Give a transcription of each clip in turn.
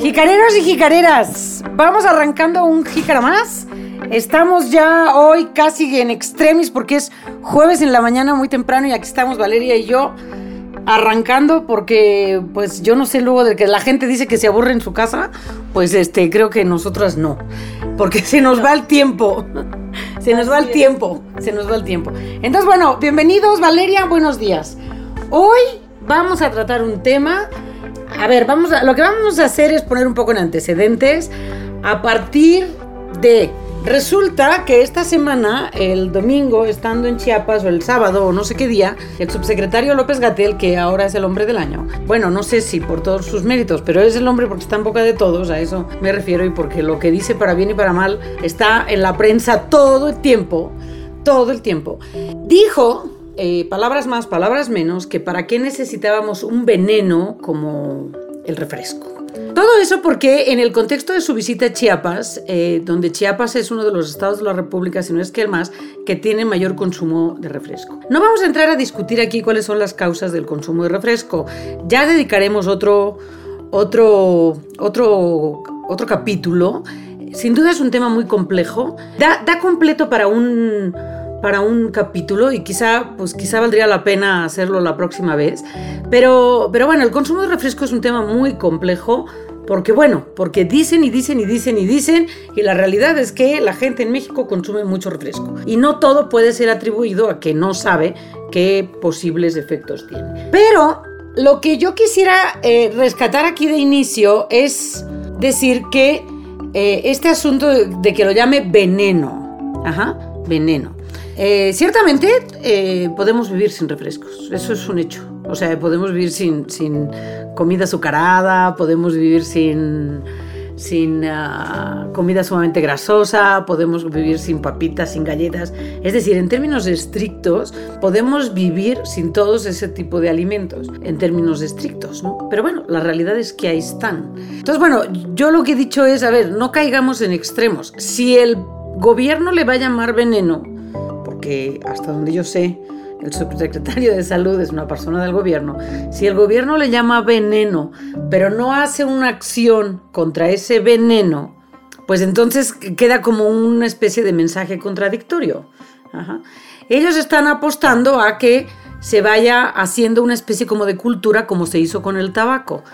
Jicareros y jicareras, vamos arrancando un jícara más. Estamos ya hoy casi en extremis porque es jueves en la mañana muy temprano y aquí estamos Valeria y yo arrancando porque pues yo no sé luego de que la gente dice que se aburre en su casa, pues este creo que nosotras no, porque se nos va el tiempo. Se nos va el tiempo, se nos va el tiempo. Entonces, bueno, bienvenidos Valeria, buenos días. Hoy vamos a tratar un tema a ver, vamos a, lo que vamos a hacer es poner un poco en antecedentes a partir de Resulta que esta semana, el domingo, estando en Chiapas, o el sábado, o no sé qué día, el subsecretario López Gatel, que ahora es el hombre del año, bueno, no sé si por todos sus méritos, pero es el hombre porque está en boca de todos, a eso me refiero, y porque lo que dice para bien y para mal está en la prensa todo el tiempo, todo el tiempo. Dijo eh, palabras más, palabras menos, que para qué necesitábamos un veneno como el refresco. Todo eso porque en el contexto de su visita a Chiapas, eh, donde Chiapas es uno de los estados de la República, si no es que el más, que tiene mayor consumo de refresco. No vamos a entrar a discutir aquí cuáles son las causas del consumo de refresco. Ya dedicaremos otro, otro, otro, otro capítulo. Sin duda es un tema muy complejo. Da, da completo para un para un capítulo y quizá, pues quizá valdría la pena hacerlo la próxima vez. Pero, pero bueno, el consumo de refresco es un tema muy complejo porque bueno, porque dicen y dicen y dicen y dicen y la realidad es que la gente en México consume mucho refresco y no todo puede ser atribuido a que no sabe qué posibles efectos tiene. Pero lo que yo quisiera eh, rescatar aquí de inicio es decir que eh, este asunto de que lo llame veneno, ajá, veneno. Eh, ciertamente eh, podemos vivir sin refrescos, eso es un hecho. O sea, podemos vivir sin, sin comida azucarada, podemos vivir sin, sin ah, comida sumamente grasosa, podemos vivir sin papitas, sin galletas. Es decir, en términos estrictos, podemos vivir sin todos ese tipo de alimentos, en términos estrictos, ¿no? Pero bueno, la realidad es que ahí están. Entonces, bueno, yo lo que he dicho es, a ver, no caigamos en extremos. Si el gobierno le va a llamar veneno, que hasta donde yo sé, el subsecretario de salud es una persona del gobierno, si el gobierno le llama veneno, pero no hace una acción contra ese veneno, pues entonces queda como una especie de mensaje contradictorio. Ellos están apostando a que se vaya haciendo una especie como de cultura como se hizo con el tabaco.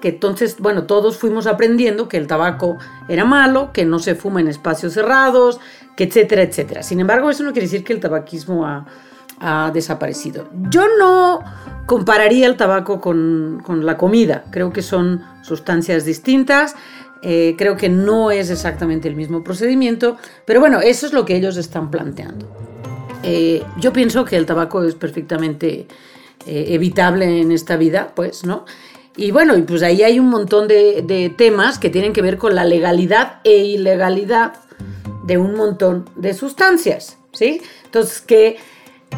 que entonces, bueno, todos fuimos aprendiendo que el tabaco era malo, que no se fuma en espacios cerrados, que etcétera, etcétera. Sin embargo, eso no quiere decir que el tabaquismo ha, desaparecido. Yo no compararía el tabaco con, la comida, creo que son sustancias distintas. Eh, creo que no es exactamente el mismo procedimiento, pero bueno, eso es lo que ellos están planteando. Eh, yo pienso que el tabaco es perfectamente eh, evitable en esta vida, pues, ¿no? Y bueno, pues ahí hay un montón de, de temas que tienen que ver con la legalidad e ilegalidad de un montón de sustancias, ¿sí? Entonces, que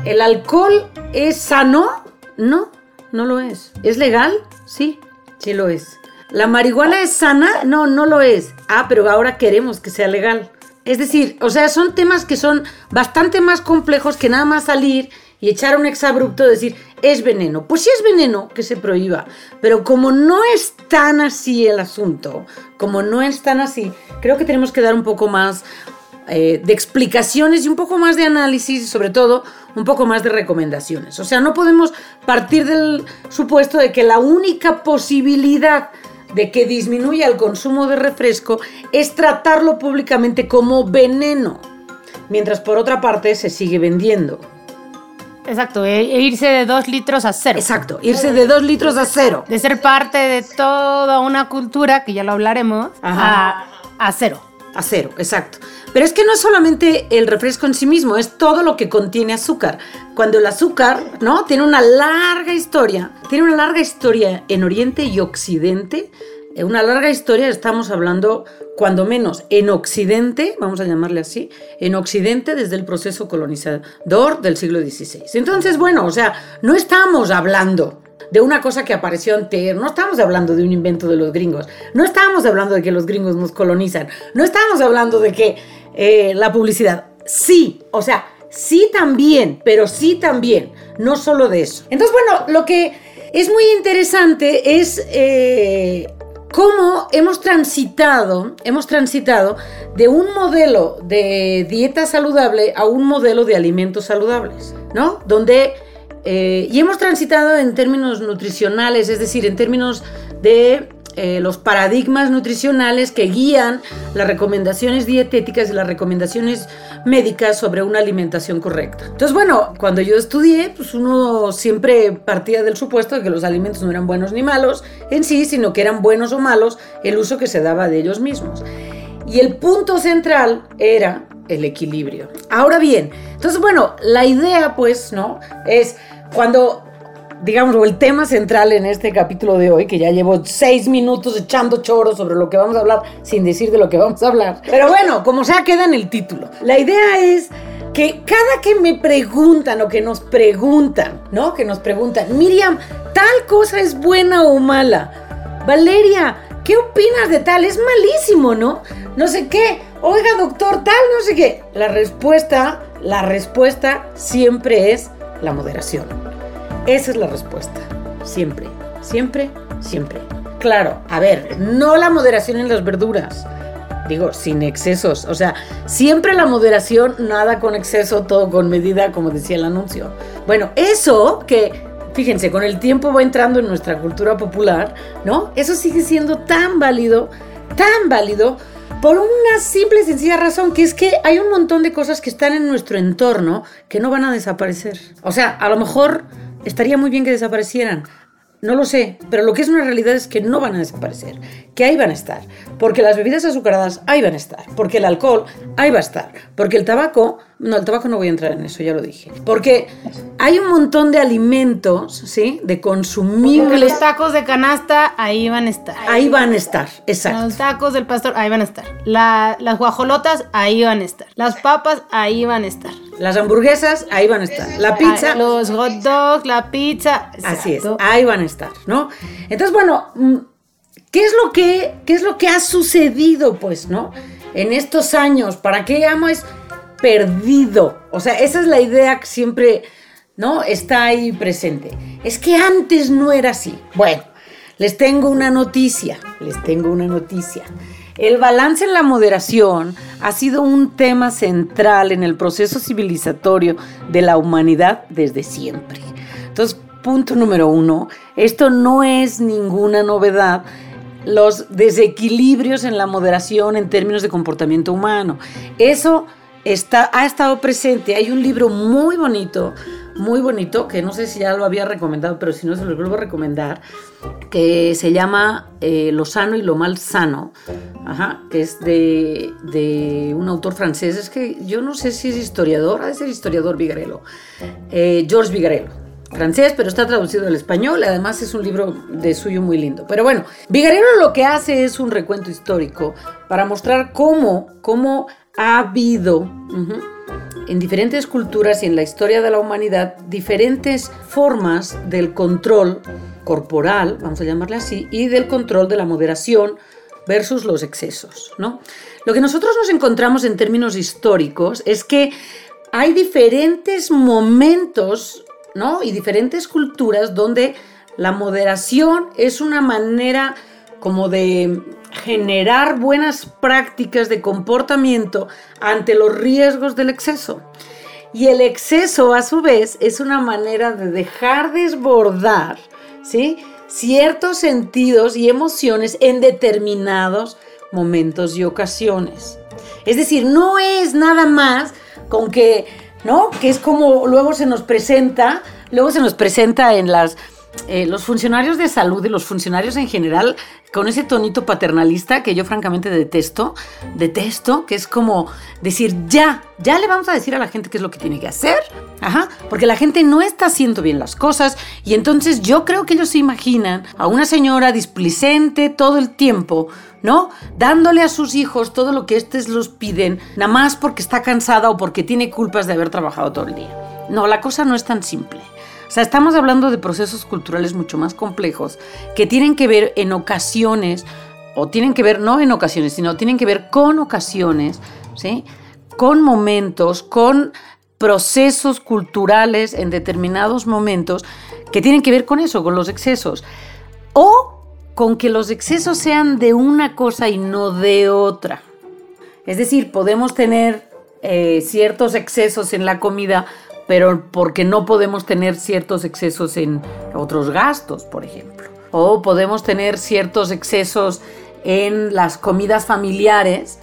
el alcohol es sano, no, no lo es. ¿Es legal? Sí, sí lo es. ¿La marihuana es sana? No, no lo es. Ah, pero ahora queremos que sea legal. Es decir, o sea, son temas que son bastante más complejos que nada más salir y echar un exabrupto y decir, es veneno. Pues sí es veneno que se prohíba, pero como no es tan así el asunto, como no es tan así, creo que tenemos que dar un poco más eh, de explicaciones y un poco más de análisis y sobre todo un poco más de recomendaciones. O sea, no podemos partir del supuesto de que la única posibilidad de que disminuya el consumo de refresco es tratarlo públicamente como veneno, mientras por otra parte se sigue vendiendo. Exacto, e, e irse de dos litros a cero. Exacto, irse de dos litros a cero. De ser parte de toda una cultura, que ya lo hablaremos, a, a cero. A cero, exacto. Pero es que no es solamente el refresco en sí mismo, es todo lo que contiene azúcar. Cuando el azúcar, ¿no? Tiene una larga historia, tiene una larga historia en Oriente y Occidente. Eh, una larga historia, estamos hablando cuando menos en Occidente, vamos a llamarle así, en Occidente desde el proceso colonizador del siglo XVI. Entonces, bueno, o sea, no estamos hablando de una cosa que apareció antes. No estamos hablando de un invento de los gringos. No estamos hablando de que los gringos nos colonizan. No estamos hablando de que eh, la publicidad. Sí, o sea, sí también, pero sí también, no solo de eso. Entonces, bueno, lo que es muy interesante es eh, cómo hemos transitado, hemos transitado de un modelo de dieta saludable a un modelo de alimentos saludables, ¿no? Donde, eh, y hemos transitado en términos nutricionales, es decir, en términos de eh, los paradigmas nutricionales que guían las recomendaciones dietéticas y las recomendaciones médicas sobre una alimentación correcta. Entonces, bueno, cuando yo estudié, pues uno siempre partía del supuesto de que los alimentos no eran buenos ni malos en sí, sino que eran buenos o malos el uso que se daba de ellos mismos. Y el punto central era el equilibrio. Ahora bien, entonces, bueno, la idea, pues, ¿no? Es cuando digamos, el tema central en este capítulo de hoy, que ya llevo seis minutos echando choros sobre lo que vamos a hablar sin decir de lo que vamos a hablar. Pero bueno, como sea, queda en el título. La idea es que cada que me preguntan o que nos preguntan, ¿no? Que nos preguntan, Miriam, tal cosa es buena o mala. Valeria, ¿qué opinas de tal? Es malísimo, ¿no? No sé qué. Oiga, doctor, tal, no sé qué. La respuesta, la respuesta siempre es la moderación. Esa es la respuesta. Siempre, siempre, siempre. Claro, a ver, no la moderación en las verduras. Digo, sin excesos. O sea, siempre la moderación, nada con exceso, todo con medida, como decía el anuncio. Bueno, eso que, fíjense, con el tiempo va entrando en nuestra cultura popular, ¿no? Eso sigue siendo tan válido, tan válido, por una simple y sencilla razón, que es que hay un montón de cosas que están en nuestro entorno que no van a desaparecer. O sea, a lo mejor estaría muy bien que desaparecieran. No lo sé, pero lo que es una realidad es que no van a desaparecer, que ahí van a estar, porque las bebidas azucaradas ahí van a estar, porque el alcohol ahí va a estar, porque el tabaco, no, el tabaco no voy a entrar en eso, ya lo dije, porque hay un montón de alimentos, ¿sí? De consumibles. Los tacos de canasta ahí van a estar. Ahí van a estar, exacto. Los tacos del pastor ahí van a estar. las guajolotas ahí van a estar. Las papas ahí van a estar. Las hamburguesas, ahí van a estar. La pizza. los hot dogs, la pizza. Así es, ahí van a estar, ¿no? Entonces, bueno, mm, ¿qué es lo que, qué es lo que ha sucedido, pues, ¿no? En estos años, ¿para qué llamo es perdido? O sea, esa es la idea que siempre, ¿no? Está ahí presente. Es que antes no era así. Bueno, les tengo una noticia, les tengo una noticia. El balance en la moderación ha sido un tema central en el proceso civilizatorio de la humanidad desde siempre. Entonces, punto número uno, esto no es ninguna novedad los desequilibrios en la moderación en términos de comportamiento humano. Eso ha estado presente. Hay un libro muy bonito muy bonito, que no sé si ya lo había recomendado, pero si no se lo vuelvo a recomendar, que se llama eh, Lo sano y lo mal sano, que es de, un autor francés, es que yo no sé si es historiador, ha de ser historiador Vigarello, eh, Georges Vigarello francés, pero está traducido al español. Además, es un libro de suyo muy lindo. Pero bueno, Vigarello lo que hace es un recuento histórico para mostrar cómo, cómo ha habido en diferentes culturas y en la historia de la humanidad diferentes formas del control corporal, vamos a llamarle así, y del control de la moderación versus los excesos, ¿no? Lo que nosotros nos encontramos en términos históricos es que hay diferentes momentos, ¿no? Y diferentes culturas donde la moderación es una manera como de generar buenas prácticas de comportamiento ante los riesgos del exceso. Y el exceso, a su vez, es una manera de dejar desbordar ¿sí? ciertos sentidos y emociones en determinados momentos y ocasiones. Es decir, no es nada más con que, ¿no? Que es como luego se nos presenta, luego se nos presenta en las eh, los funcionarios de salud y los funcionarios en general con ese tonito paternalista que yo francamente detesto, detesto, que es como decir, ya, ya le vamos a decir a la gente qué es lo que tiene que hacer, ajá, porque la gente no está haciendo bien las cosas y entonces yo creo que ellos se imaginan a una señora displicente todo el tiempo, ¿no? Dándole a sus hijos todo lo que estos los piden, nada más porque está cansada o porque tiene culpas de haber trabajado todo el día. No, la cosa no es tan simple. O sea, estamos hablando de procesos culturales mucho más complejos que tienen que ver en ocasiones, o tienen que ver no en ocasiones, sino tienen que ver con ocasiones, ¿sí? con momentos, con procesos culturales en determinados momentos que tienen que ver con eso, con los excesos. O con que los excesos sean de una cosa y no de otra. Es decir, podemos tener eh, ciertos excesos en la comida, pero porque no podemos tener ciertos excesos en otros gastos, por ejemplo. O podemos tener ciertos excesos en las comidas familiares,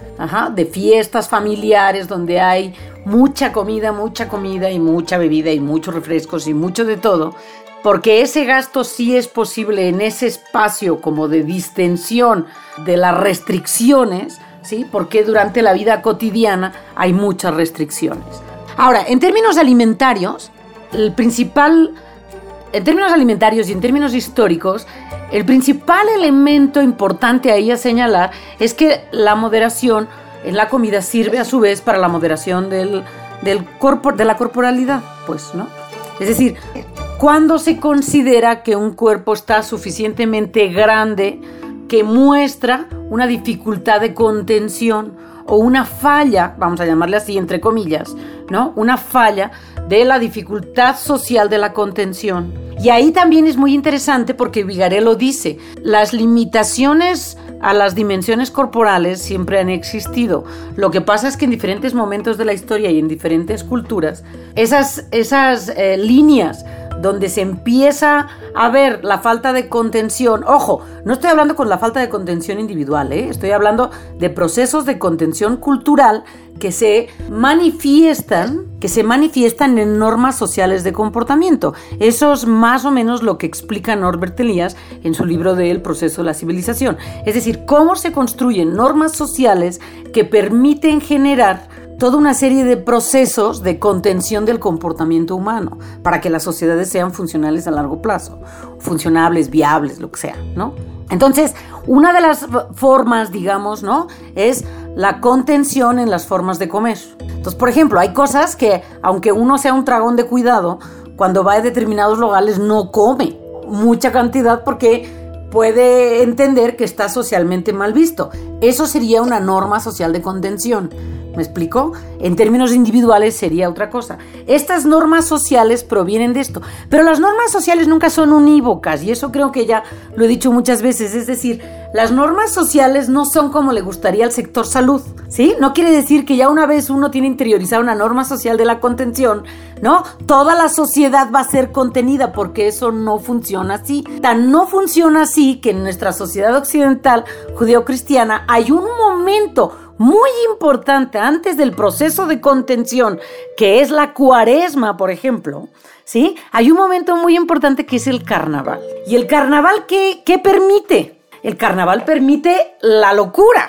de fiestas familiares donde hay mucha comida, mucha comida y mucha bebida y muchos refrescos y mucho de todo, porque ese gasto sí es posible en ese espacio como de distensión de las restricciones, ¿sí? Porque durante la vida cotidiana hay muchas restricciones. Ahora, en términos alimentarios, el principal en términos alimentarios y en términos históricos, el principal elemento importante ahí a señalar es que la moderación en la comida sirve a su vez para la moderación del, del de la corporalidad, pues, ¿no? Es decir, cuando se considera que un cuerpo está suficientemente grande que muestra una dificultad de contención o una falla, vamos a llamarle así entre comillas, ¿no? Una falla de la dificultad social de la contención. Y ahí también es muy interesante porque Vigarello dice, las limitaciones a las dimensiones corporales siempre han existido. Lo que pasa es que en diferentes momentos de la historia y en diferentes culturas, esas, esas eh, líneas donde se empieza a ver la falta de contención. Ojo, no estoy hablando con la falta de contención individual, ¿eh? estoy hablando de procesos de contención cultural que se manifiestan, que se manifiestan en normas sociales de comportamiento. Eso es más o menos lo que explica Norbert Elias en su libro de El proceso de la civilización. Es decir, cómo se construyen normas sociales que permiten generar toda una serie de procesos de contención del comportamiento humano para que las sociedades sean funcionales a largo plazo, funcionables, viables, lo que sea, ¿no? Entonces, una de las formas, digamos, ¿no? Es la contención en las formas de comer. Entonces, por ejemplo, hay cosas que, aunque uno sea un dragón de cuidado, cuando va a determinados lugares no come mucha cantidad porque puede entender que está socialmente mal visto. Eso sería una norma social de contención. ¿Me explico? En términos individuales sería otra cosa. Estas normas sociales provienen de esto, pero las normas sociales nunca son unívocas y eso creo que ya lo he dicho muchas veces, es decir, las normas sociales no son como le gustaría al sector salud, ¿sí? No quiere decir que ya una vez uno tiene interiorizada una norma social de la contención, ¿no? Toda la sociedad va a ser contenida porque eso no funciona así. Tan no funciona así que en nuestra sociedad occidental judeocristiana hay un momento muy importante antes del proceso de contención, que es la cuaresma, por ejemplo, ¿sí? Hay un momento muy importante que es el carnaval. ¿Y el carnaval qué, qué permite? El carnaval permite la locura.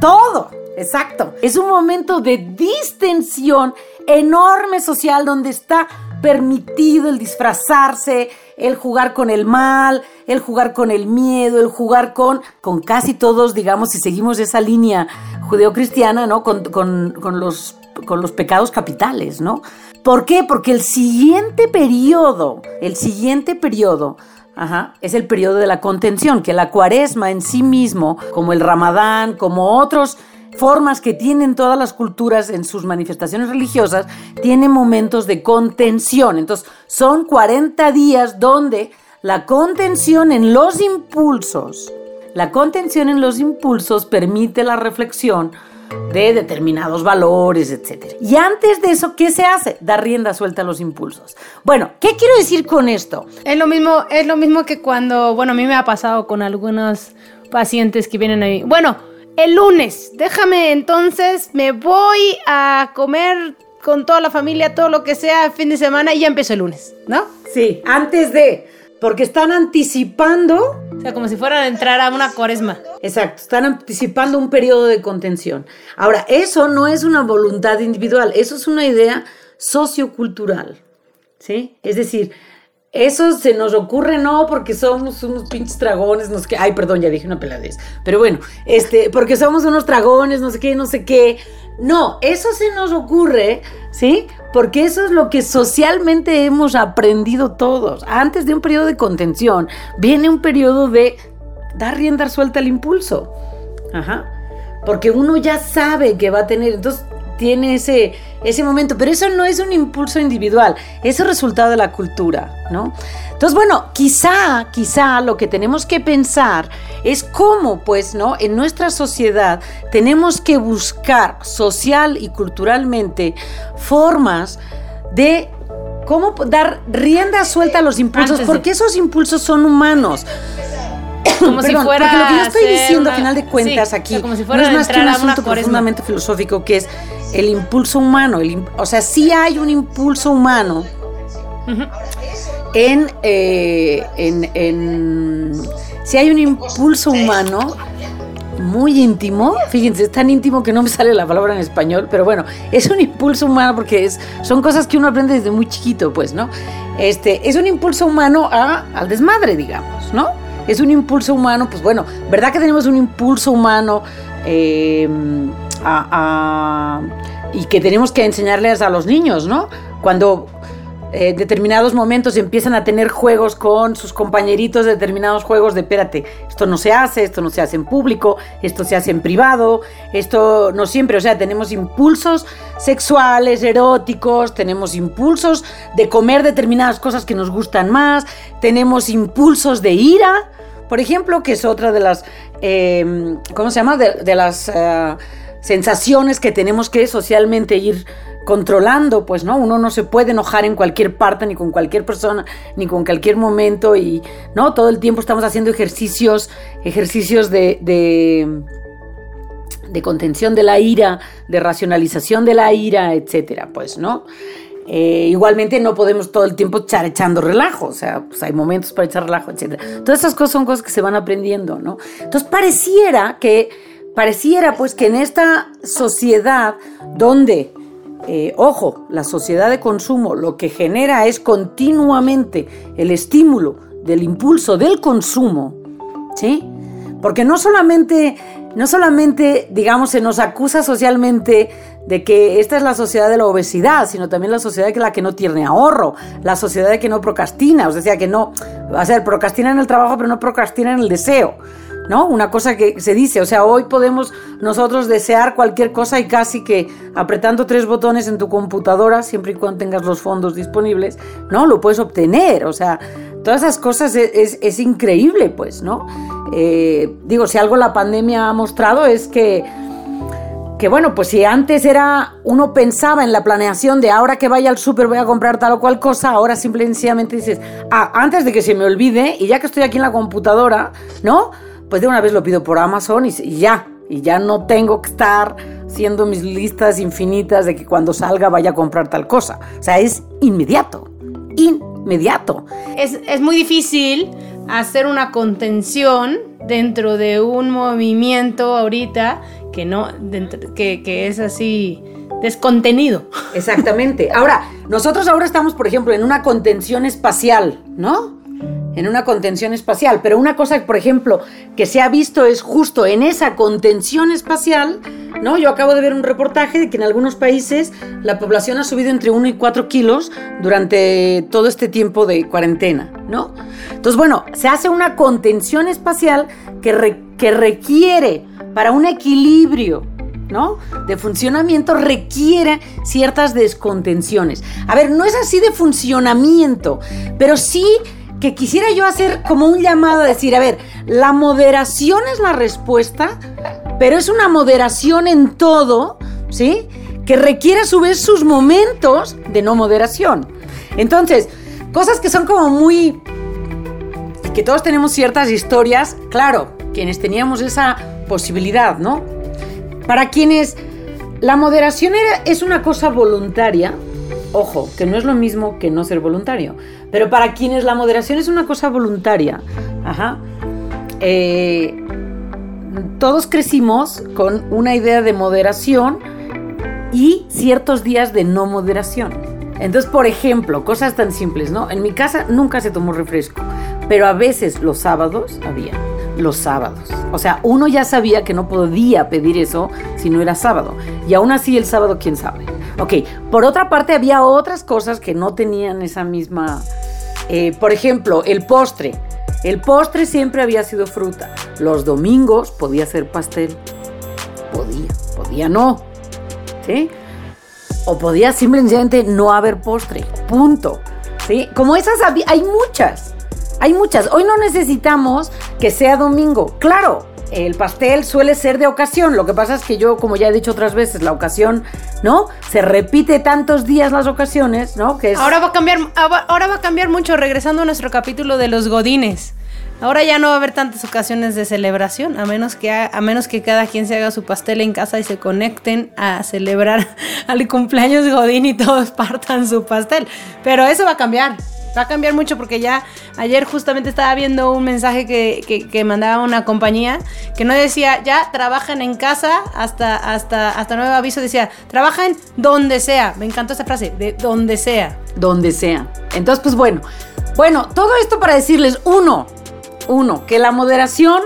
Todo. Exacto. Es un momento de distensión enorme social donde está permitido el disfrazarse, el jugar con el mal, el jugar con el miedo, el jugar con, con casi todos, digamos, si seguimos esa línea judeocristiana, ¿no? Con, los, con los pecados capitales, ¿no? ¿Por qué? Porque el siguiente periodo, el siguiente periodo, Ajá, es el periodo de la contención, que la cuaresma en sí mismo, como el ramadán, como otros formas que tienen todas las culturas en sus manifestaciones religiosas, tiene momentos de contención. Entonces, son 40 días donde la contención en los impulsos, la contención en los impulsos permite la reflexión de determinados valores, etc. Y antes de eso, ¿qué se hace? Dar rienda suelta a los impulsos. Bueno, ¿qué quiero decir con esto? Es lo mismo, es lo mismo que cuando, bueno, a mí me ha pasado con algunos pacientes que vienen ahí. Bueno, el lunes. Déjame entonces, me voy a comer con toda la familia, todo lo que sea, fin de semana y ya empiezo el lunes, ¿no? Sí, antes de, porque están anticipando. O sea, como si fueran a entrar a una cuaresma. Exacto, están anticipando un periodo de contención. Ahora, eso no es una voluntad individual, eso es una idea sociocultural, ¿sí? Es decir, eso se nos ocurre no porque somos unos pinches dragones, no sé qué. Ay, perdón, ya dije una peladez. Pero bueno, este, porque somos unos dragones, no sé qué, no sé qué. No, eso se nos ocurre, ¿sí? Porque eso es lo que socialmente hemos aprendido todos. Antes de un periodo de contención, viene un periodo de dar rienda suelta al impulso. Ajá. Porque uno ya sabe que va a tener, entonces tiene ese, ese momento, pero eso no es un impulso individual, es el resultado de la cultura, ¿no? Entonces, bueno, quizá, quizá lo que tenemos que pensar es cómo, pues, ¿no? En nuestra sociedad tenemos que buscar social y culturalmente formas de cómo dar rienda suelta a los impulsos, porque esos impulsos son humanos. Como si fuera porque lo que yo estoy diciendo, a final de cuentas, aquí, no es más que un asunto profundamente filosófico, que es el impulso humano. o sea, sí hay un impulso humano en, eh, en, en, si hay un impulso humano muy íntimo, fíjense, es tan íntimo que no me sale la palabra en español, pero bueno, es un impulso humano porque es, son cosas que uno aprende desde muy chiquito, pues, ¿no? Este, es un impulso humano a, al desmadre, digamos, ¿no? Es un impulso humano, pues bueno, ¿verdad que tenemos un impulso humano eh, y que tenemos que enseñarles a los niños, ¿no? Cuando en eh, determinados momentos empiezan a tener juegos con sus compañeritos de determinados juegos de, espérate, esto no se hace, esto no se hace en público, esto se hace en privado, esto no siempre, o sea, tenemos impulsos sexuales, eróticos, tenemos impulsos de comer determinadas cosas que nos gustan más, tenemos impulsos de ira, por ejemplo, que es otra de las, em, ¿cómo se llama? De, las eh, sensaciones que tenemos que socialmente ir controlando, pues, ¿no? Uno no se puede enojar en cualquier parte, ni con cualquier persona, ni con cualquier momento, y, ¿no? Todo el tiempo estamos haciendo ejercicios, ejercicios de, de, contención de la ira, de racionalización de la ira, etcétera, pues, ¿no? Eh, igualmente no podemos todo el tiempo echar echando relajo, o sea, pues hay momentos para echar relajo, etcétera. Todas esas cosas son cosas que se van aprendiendo, ¿no? Entonces pareciera que, pareciera pues que en esta sociedad donde eh, ojo, la sociedad de consumo lo que genera es continuamente el estímulo del impulso del consumo, ¿sí? Porque no solamente, no solamente, digamos, se nos acusa socialmente de que esta es la sociedad de la obesidad, sino también la sociedad de la que no tiene ahorro, la sociedad de que no procrastina, o sea, que no, va a ser, procrastina en el trabajo, pero no procrastina en el deseo. ¿No? Una cosa que se dice, o sea, hoy podemos nosotros desear cualquier cosa y casi que apretando tres botones en tu computadora, siempre y cuando tengas los fondos disponibles, ¿no? Lo puedes obtener, o sea, todas esas cosas es, increíble, pues, ¿no? Eh, digo, si algo la pandemia ha mostrado es que que bueno, pues si antes era, uno pensaba en la planeación de ahora que vaya al súper voy a comprar tal o cual cosa, ahora simplemente dices, ah, antes de que se me olvide, y ya que estoy aquí en la computadora, ¿no? Pues de una vez lo pido por Amazon y, ya, y ya no tengo que estar haciendo mis listas infinitas de que cuando salga vaya a comprar tal cosa. O sea, es inmediato, inmediato. Es, es muy difícil hacer una contención dentro de un movimiento ahorita que no, que, que es así descontenido. Exactamente. Ahora, nosotros ahora estamos, por ejemplo, en una contención espacial, ¿no? En una contención espacial. Pero una cosa, por ejemplo, que se ha visto es justo en esa contención espacial, ¿no? Yo acabo de ver un reportaje de que en algunos países la población ha subido entre 1 y 4 kilos durante todo este tiempo de cuarentena, ¿no? Entonces, bueno, se hace una contención espacial que, que requiere para un equilibrio ¿no? De funcionamiento requiere ciertas descontenciones. A ver, no es así de funcionamiento, pero sí que quisiera yo hacer como un llamado a decir, a ver, la moderación es la respuesta, pero es una moderación en todo, ¿sí? Que requiere a su vez sus momentos de no moderación. Entonces, cosas que son como muy... que todos tenemos ciertas historias, claro, quienes teníamos esa posibilidad, ¿no? Para quienes la moderación era, es una cosa voluntaria, ojo, que no es lo mismo que no ser voluntario. Pero para quienes la moderación es una cosa voluntaria, eh, todos crecimos con una idea de moderación y ciertos días de no moderación. Entonces, por ejemplo, cosas tan simples, ¿no? En mi casa nunca se tomó refresco, pero a veces los sábados había. Los sábados. O sea, uno ya sabía que no podía pedir eso si no era sábado. Y aún así el sábado, quién sabe. Ok, por otra parte había otras cosas que no tenían esa misma... Eh, por ejemplo, el postre. El postre siempre había sido fruta. Los domingos podía ser pastel. Podía, podía no. ¿Sí? o podía simplemente no haber postre. Punto. ¿Sí? Como esas hay muchas. Hay muchas. Hoy no necesitamos que sea domingo. Claro, el pastel suele ser de ocasión. Lo que pasa es que yo, como ya he dicho otras veces, la ocasión, ¿no? Se repite tantos días las ocasiones, ¿no? Que ahora va a cambiar, ahora va a cambiar mucho, regresando a nuestro capítulo de los godines. Ahora ya no va a haber tantas ocasiones de celebración, a menos que a, menos que cada quien se haga su pastel en casa y se conecten a celebrar al cumpleaños Godín y todos partan su pastel. Pero eso va a cambiar. Va a cambiar mucho porque ya ayer justamente estaba viendo un mensaje que, que, mandaba una compañía que no decía ya trabajan en casa hasta, hasta, hasta nuevo aviso, decía trabajan donde sea. Me encantó esa frase, de donde sea. Donde sea. Entonces, pues bueno. Bueno, todo esto para decirles, uno, uno, que la moderación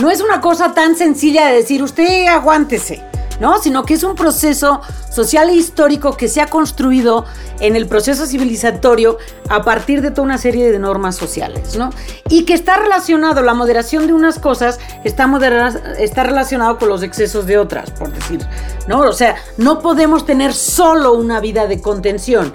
no es una cosa tan sencilla de decir usted aguántese. ¿No? Sino que es un proceso social e histórico que se ha construido en el proceso civilizatorio a partir de toda una serie de normas sociales, ¿no? Y que está relacionado, la moderación de unas cosas está, está relacionado con los excesos de otras, por decir, ¿no? O sea, no podemos tener solo una vida de contención.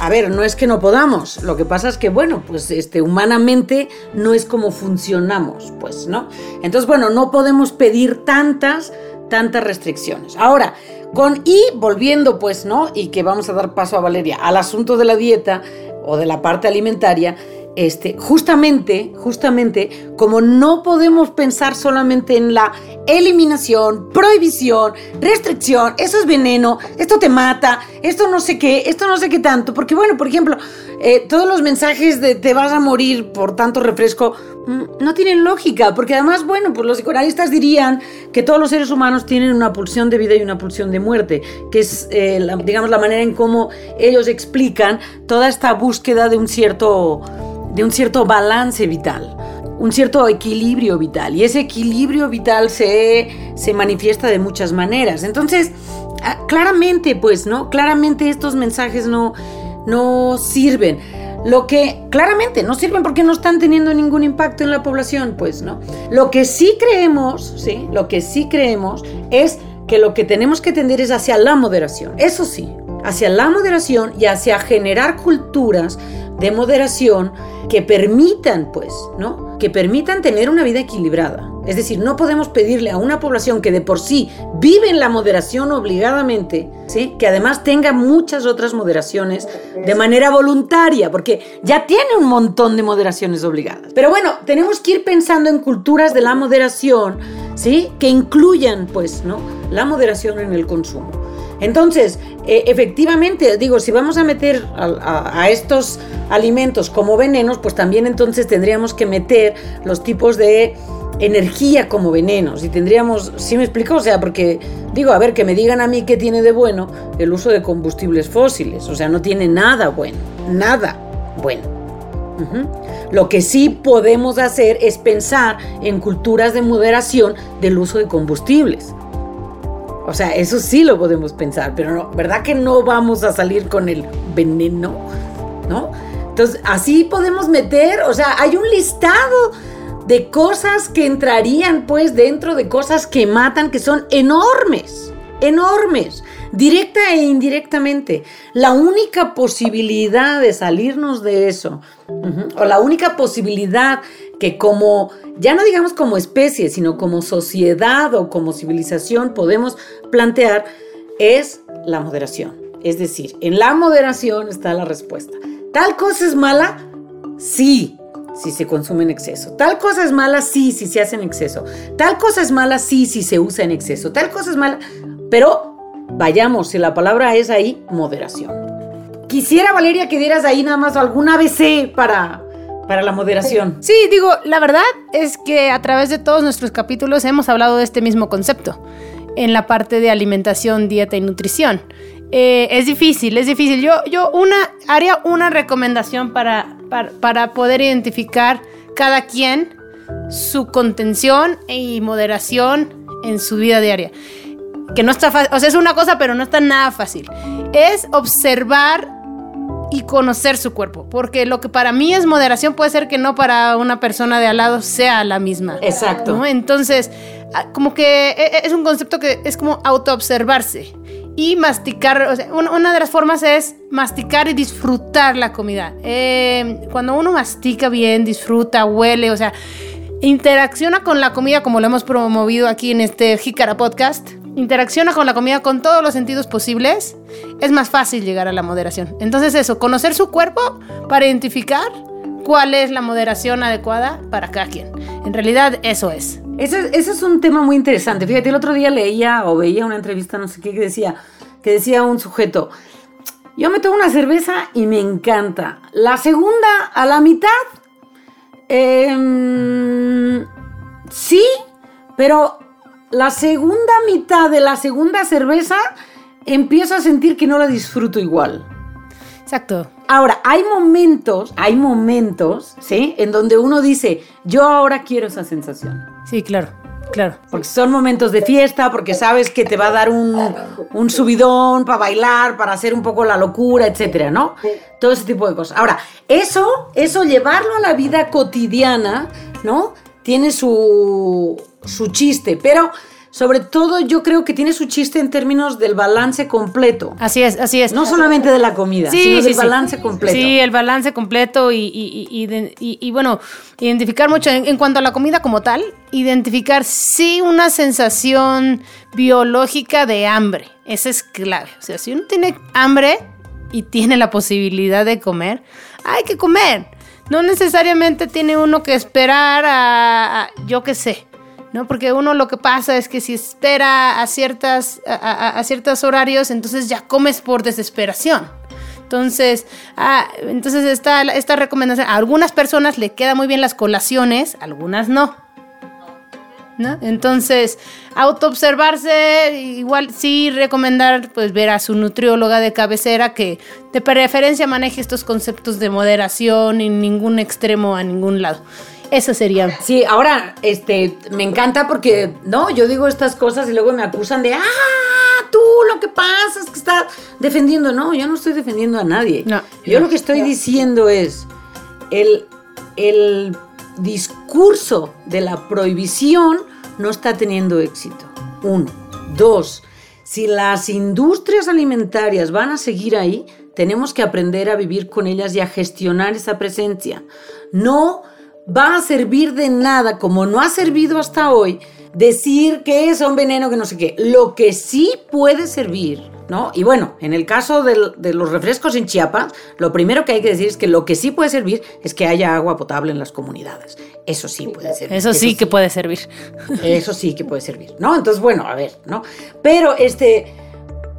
A ver, no es que no podamos, lo que pasa es que, bueno, pues este, humanamente no es como funcionamos, pues, ¿no? Entonces, bueno, no podemos pedir tantas, tantas restricciones. Ahora, con y volviendo, pues, ¿no? Y que vamos a dar paso a Valeria, al asunto de la dieta o de la parte alimentaria, este, justamente, justamente, como no podemos pensar solamente en la eliminación, prohibición, restricción, eso es veneno, esto te mata, esto no sé qué, esto no sé qué tanto, porque bueno, por ejemplo, eh, todos los mensajes de te vas a morir por tanto refresco mm, no tienen lógica, porque además, bueno, pues los psicoanalistas dirían que todos los seres humanos tienen una pulsión de vida y una pulsión de muerte, que es, eh, digamos, la manera en cómo ellos explican toda esta búsqueda de un cierto de un cierto balance vital, un cierto equilibrio vital. Y ese equilibrio vital se, se manifiesta de muchas maneras. Entonces, ah, claramente, pues, ¿no? Claramente estos mensajes no, no sirven. Lo que claramente no sirven porque no están teniendo ningún impacto en la población, pues, ¿no? Lo que sí creemos, ¿sí? Lo que sí creemos es que lo que tenemos que tender es hacia la moderación. Eso sí, hacia la moderación y hacia generar culturas de moderación que permitan, pues, ¿no? Que permitan tener una vida equilibrada. Es decir, no podemos pedirle a una población que de por sí vive en la moderación obligadamente, ¿sí? Que además tenga muchas otras moderaciones de manera voluntaria, porque ya tiene un montón de moderaciones obligadas. Pero bueno, tenemos que ir pensando en culturas de la moderación, ¿sí? Que incluyan, pues, ¿no? La moderación en el consumo. Entonces, eh, efectivamente, digo, si vamos a meter a, estos alimentos como venenos, pues también entonces tendríamos que meter los tipos de energía como venenos y tendríamos, ¿sí me explico? O sea, porque digo, a ver, que me digan a mí qué tiene de bueno el uso de combustibles fósiles, o sea, no tiene nada bueno, nada bueno. Lo que sí podemos hacer es pensar en culturas de moderación del uso de combustibles. O sea, eso sí lo podemos pensar, pero no, ¿verdad que no vamos a salir con el veneno? ¿No? Entonces, así podemos meter, o sea, hay un listado de cosas que entrarían pues dentro de cosas que matan, que son enormes, enormes, directa e indirectamente. La única posibilidad de salirnos de eso, o la única posibilidad que como, ya no digamos como especie, sino como sociedad o como civilización podemos plantear, es la moderación. Es decir, en la moderación está la respuesta. ¿Tal cosa es mala? Sí, si se consume en exceso. Tal cosa es mala, sí, si se hace en exceso. Tal cosa es mala, sí, si se usa en exceso. Tal cosa es mala, pero vayamos, si la palabra es ahí, moderación. Quisiera, Valeria, que dieras ahí nada más algún ABC para, para la moderación. Sí, digo, la verdad es que a través de todos nuestros capítulos hemos hablado de este mismo concepto en la parte de alimentación, dieta y nutrición. Eh, es difícil, es difícil. Yo, yo una, haría una recomendación para, para, poder identificar cada quien su contención y moderación en su vida diaria. Que no está fácil, o sea, es una cosa, pero no está nada fácil. Es observar y conocer su cuerpo, porque lo que para mí es moderación puede ser que no para una persona de al lado sea la misma. Exacto. Entonces, ah, como que e, e, es un concepto que es como autoobservarse y masticar, o sea, un- una de las formas es masticar y disfrutar la comida. Eh, cuando uno mastica bien, disfruta, huele, o sea, interacciona con la comida como lo hemos promovido aquí en este Jícara Podcast, interacciona con la comida con todos los sentidos posibles, es más fácil llegar a la moderación. Entonces eso, conocer su cuerpo para identificar cuál es la moderación adecuada para cada quien. En realidad eso es. Ese, es un tema muy interesante. Fíjate, el otro día leía o veía una entrevista, no sé qué, que decía, que decía un sujeto, yo me tomo una cerveza y me encanta. La segunda, a la mitad, em, sí, pero la segunda mitad de la segunda cerveza empiezo a sentir que no la disfruto igual. Exacto. Ahora, hay momentos, hay momentos, ¿sí? En donde uno dice, yo ahora quiero esa sensación. Sí, claro, claro. Porque son momentos de fiesta, porque sabes que te va a dar un, un subidón para bailar, para hacer un poco la locura, etcétera, ¿no? Todo ese tipo de cosas. Ahora, eso, eso llevarlo a la vida cotidiana, ¿no? Tiene su, su chiste, pero sobre todo yo creo que tiene su chiste en términos del balance completo. Así es, así es. No solamente de la comida, sino del balance completo. Sí, el balance completo y, y- y- y de- y- y, bueno, identificar mucho en, en cuanto a la comida como tal, identificar sí una sensación biológica de hambre. Esa es clave. O sea, si uno tiene hambre y tiene la posibilidad de comer, hay que comer. No necesariamente tiene uno que esperar a, yo qué sé. ¿no? Porque uno lo que pasa es que si espera a ciertas a, ciertos horarios, entonces ya comes por desesperación. Entonces, ah, entonces está esta recomendación. A algunas personas le queda muy bien las colaciones, algunas no. ¿No? Entonces, autoobservarse, igual sí recomendar pues ver a su nutrióloga de cabecera que de preferencia maneje estos conceptos de moderación en ningún extremo a ningún lado. Eso sería. Sí, ahora, este, me encanta porque, no, yo digo estas cosas y luego me acusan de, ah, tú lo que pasa es que estás defendiendo. No, yo no estoy defendiendo a nadie. No. yo lo que estoy diciendo es, el, el discurso de la prohibición no está teniendo éxito. Uno. Dos, si las industrias alimentarias van a seguir ahí, tenemos que aprender a vivir con ellas y a gestionar esa presencia. No va a servir de nada, como no ha servido hasta hoy, decir que son veneno, que no sé qué. Lo que sí puede servir, ¿no? Y bueno, en el caso de los refrescos en Chiapas, lo primero que hay que decir es que lo que sí puede servir es que haya agua potable en las comunidades. Eso sí puede servir. Eso sí que puede servir. Eso sí que puede servir, ¿no? Entonces, bueno, a ver, ¿no? Pero este,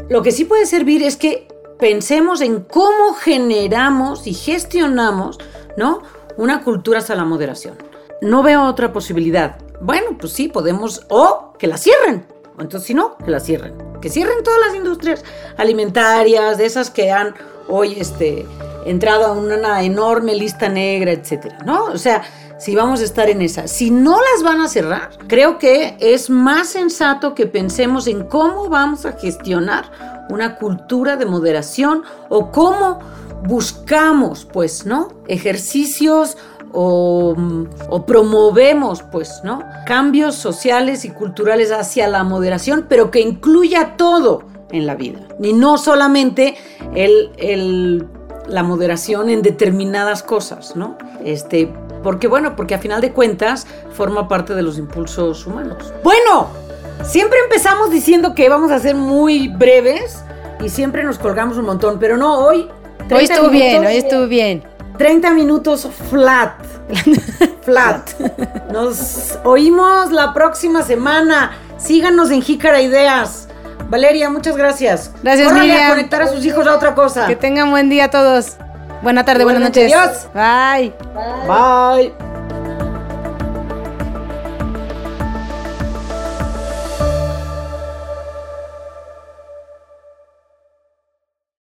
lo que sí puede servir es que pensemos en cómo generamos y gestionamos, ¿no? Una cultura hacia la moderación. No veo otra posibilidad. Bueno, pues sí, podemos, o que la cierren. Entonces, si no, que la cierren. Que cierren todas las industrias alimentarias, de esas que han hoy este, entrado a una enorme lista negra, etcétera, ¿no? O sea, si vamos a estar en esa. Si no las van a cerrar, creo que es más sensato que pensemos en cómo vamos a gestionar una cultura de moderación o cómo buscamos, pues, ¿no? Ejercicios o, o promovemos, pues, ¿no? Cambios sociales y culturales hacia la moderación, pero que incluya todo en la vida. Y no solamente el, el- la moderación en determinadas cosas, ¿no? Este, porque, bueno, porque a final de cuentas forma parte de los impulsos humanos. Bueno, siempre empezamos diciendo que vamos a ser muy breves y siempre nos colgamos un montón, pero no, hoy... Hoy 30 estuvo bien, hoy estuvo bien. 30 minutos flat. Flat. Nos oímos la próxima semana. Síganos en Jícara Ideas. Valeria, muchas gracias. Gracias, Miriam. a conectar a sus hijos a otra cosa. Que tengan buen día todos. Buena tarde, buenas Igualmente, noches. adiós. Bye. Bye.